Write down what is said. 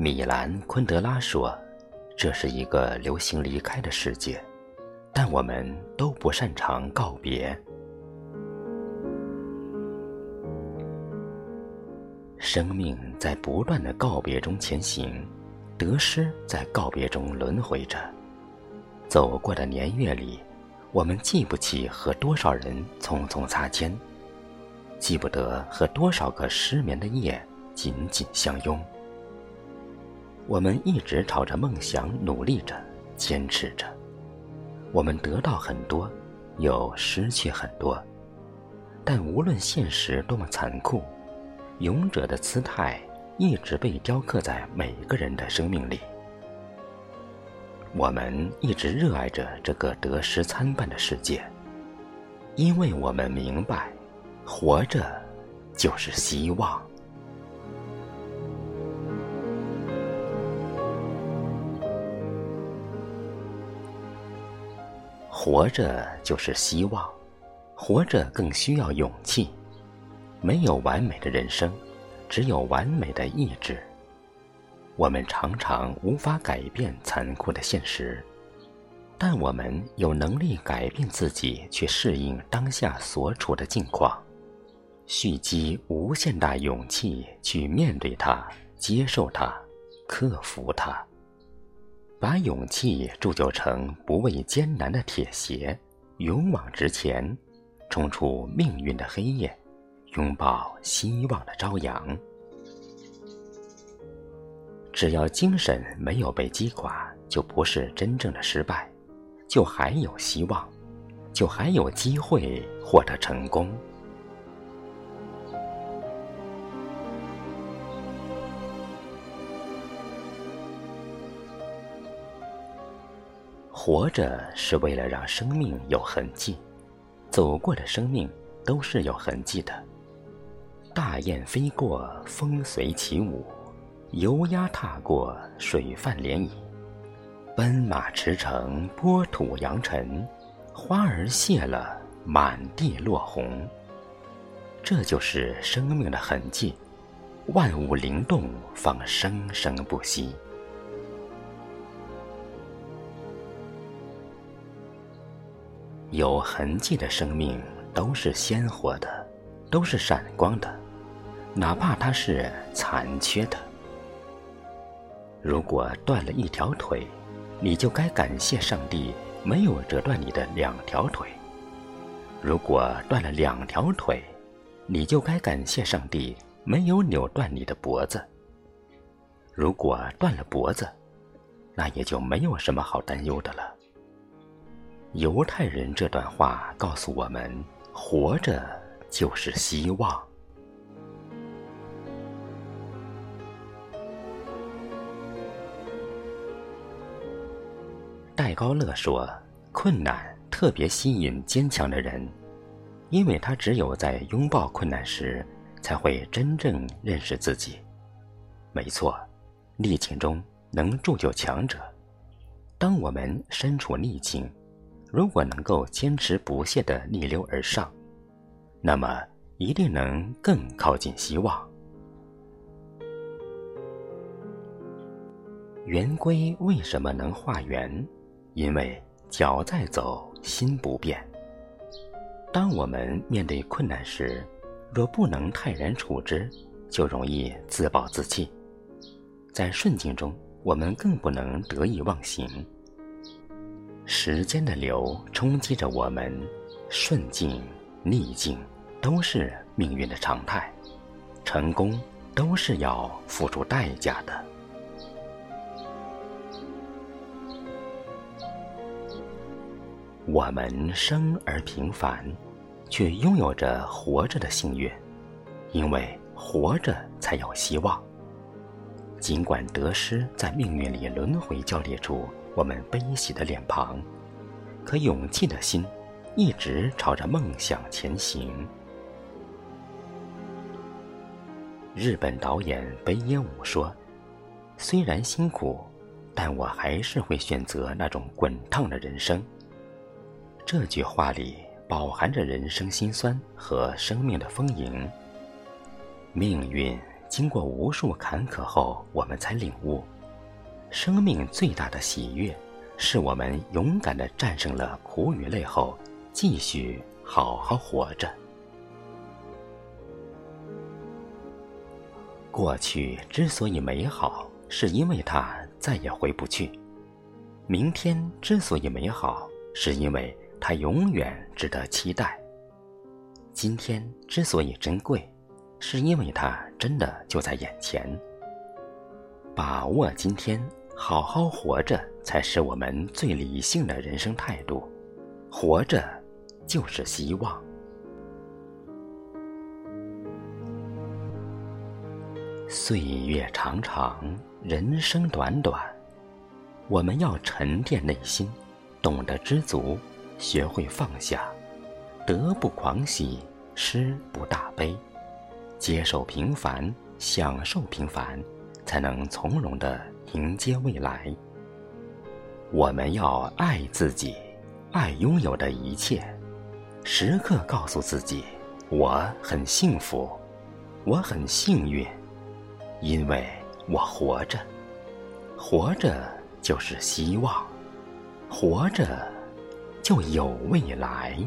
米兰昆德拉说：“这是一个流行离开的世界，但我们都不擅长告别。生命在不断的告别中前行，得失在告别中轮回着。走过的年月里，我们记不起和多少人匆匆擦肩，记不得和多少个失眠的夜紧紧相拥。”我们一直朝着梦想努力着，坚持着。我们得到很多，又失去很多。但无论现实多么残酷，勇者的姿态一直被雕刻在每个人的生命里。我们一直热爱着这个得失参半的世界，因为我们明白，活着就是希望。活着就是希望，活着更需要勇气。没有完美的人生，只有完美的意志。我们常常无法改变残酷的现实，但我们有能力改变自己，去适应当下所处的境况，蓄积无限大勇气去面对它、接受它、克服它。把勇气铸就成不畏艰难的铁鞋，勇往直前，冲出命运的黑夜，拥抱希望的朝阳。只要精神没有被击垮，就不是真正的失败，就还有希望，就还有机会获得成功。活着是为了让生命有痕迹，走过的生命都是有痕迹的。大雁飞过，风随起舞；油鸭踏过，水泛涟漪；奔马驰骋，波土扬尘；花儿谢了，满地落红。这就是生命的痕迹，万物灵动，方生生不息。有痕迹的生命都是鲜活的，都是闪光的，哪怕它是残缺的。如果断了一条腿，你就该感谢上帝没有折断你的两条腿；如果断了两条腿，你就该感谢上帝没有扭断你的脖子；如果断了脖子，那也就没有什么好担忧的了。犹太人这段话告诉我们：活着就是希望。戴高乐说：“困难特别吸引坚强的人，因为他只有在拥抱困难时，才会真正认识自己。”没错，逆境中能铸就强者。当我们身处逆境，如果能够坚持不懈的逆流而上，那么一定能更靠近希望。圆规为什么能画圆？因为脚在走，心不变。当我们面对困难时，若不能泰然处之，就容易自暴自弃。在顺境中，我们更不能得意忘形。时间的流冲击着我们，顺境、逆境都是命运的常态，成功都是要付出代价的。我们生而平凡，却拥有着活着的幸运，因为活着才有希望。尽管得失在命运里轮回交叠出。我们悲喜的脸庞，可勇气的心一直朝着梦想前行。日本导演北野武说：“虽然辛苦，但我还是会选择那种滚烫的人生。”这句话里饱含着人生辛酸和生命的丰盈。命运经过无数坎坷后，我们才领悟，生命最大的喜悦，是我们勇敢的战胜了苦与累后，继续好好活着。过去之所以美好，是因为它再也回不去；明天之所以美好，是因为它永远值得期待；今天之所以珍贵，是因为它真的就在眼前。把握今天，好好活着，才是我们最理性的人生态度。活着，就是希望。岁月长长，人生短短，我们要沉淀内心，懂得知足，学会放下，得不狂喜，失不大悲，接受平凡，享受平凡，才能从容的迎接未来。我们要爱自己，爱拥有的一切，时刻告诉自己：我很幸福，我很幸运。因为我活着，活着就是希望，活着就有未来。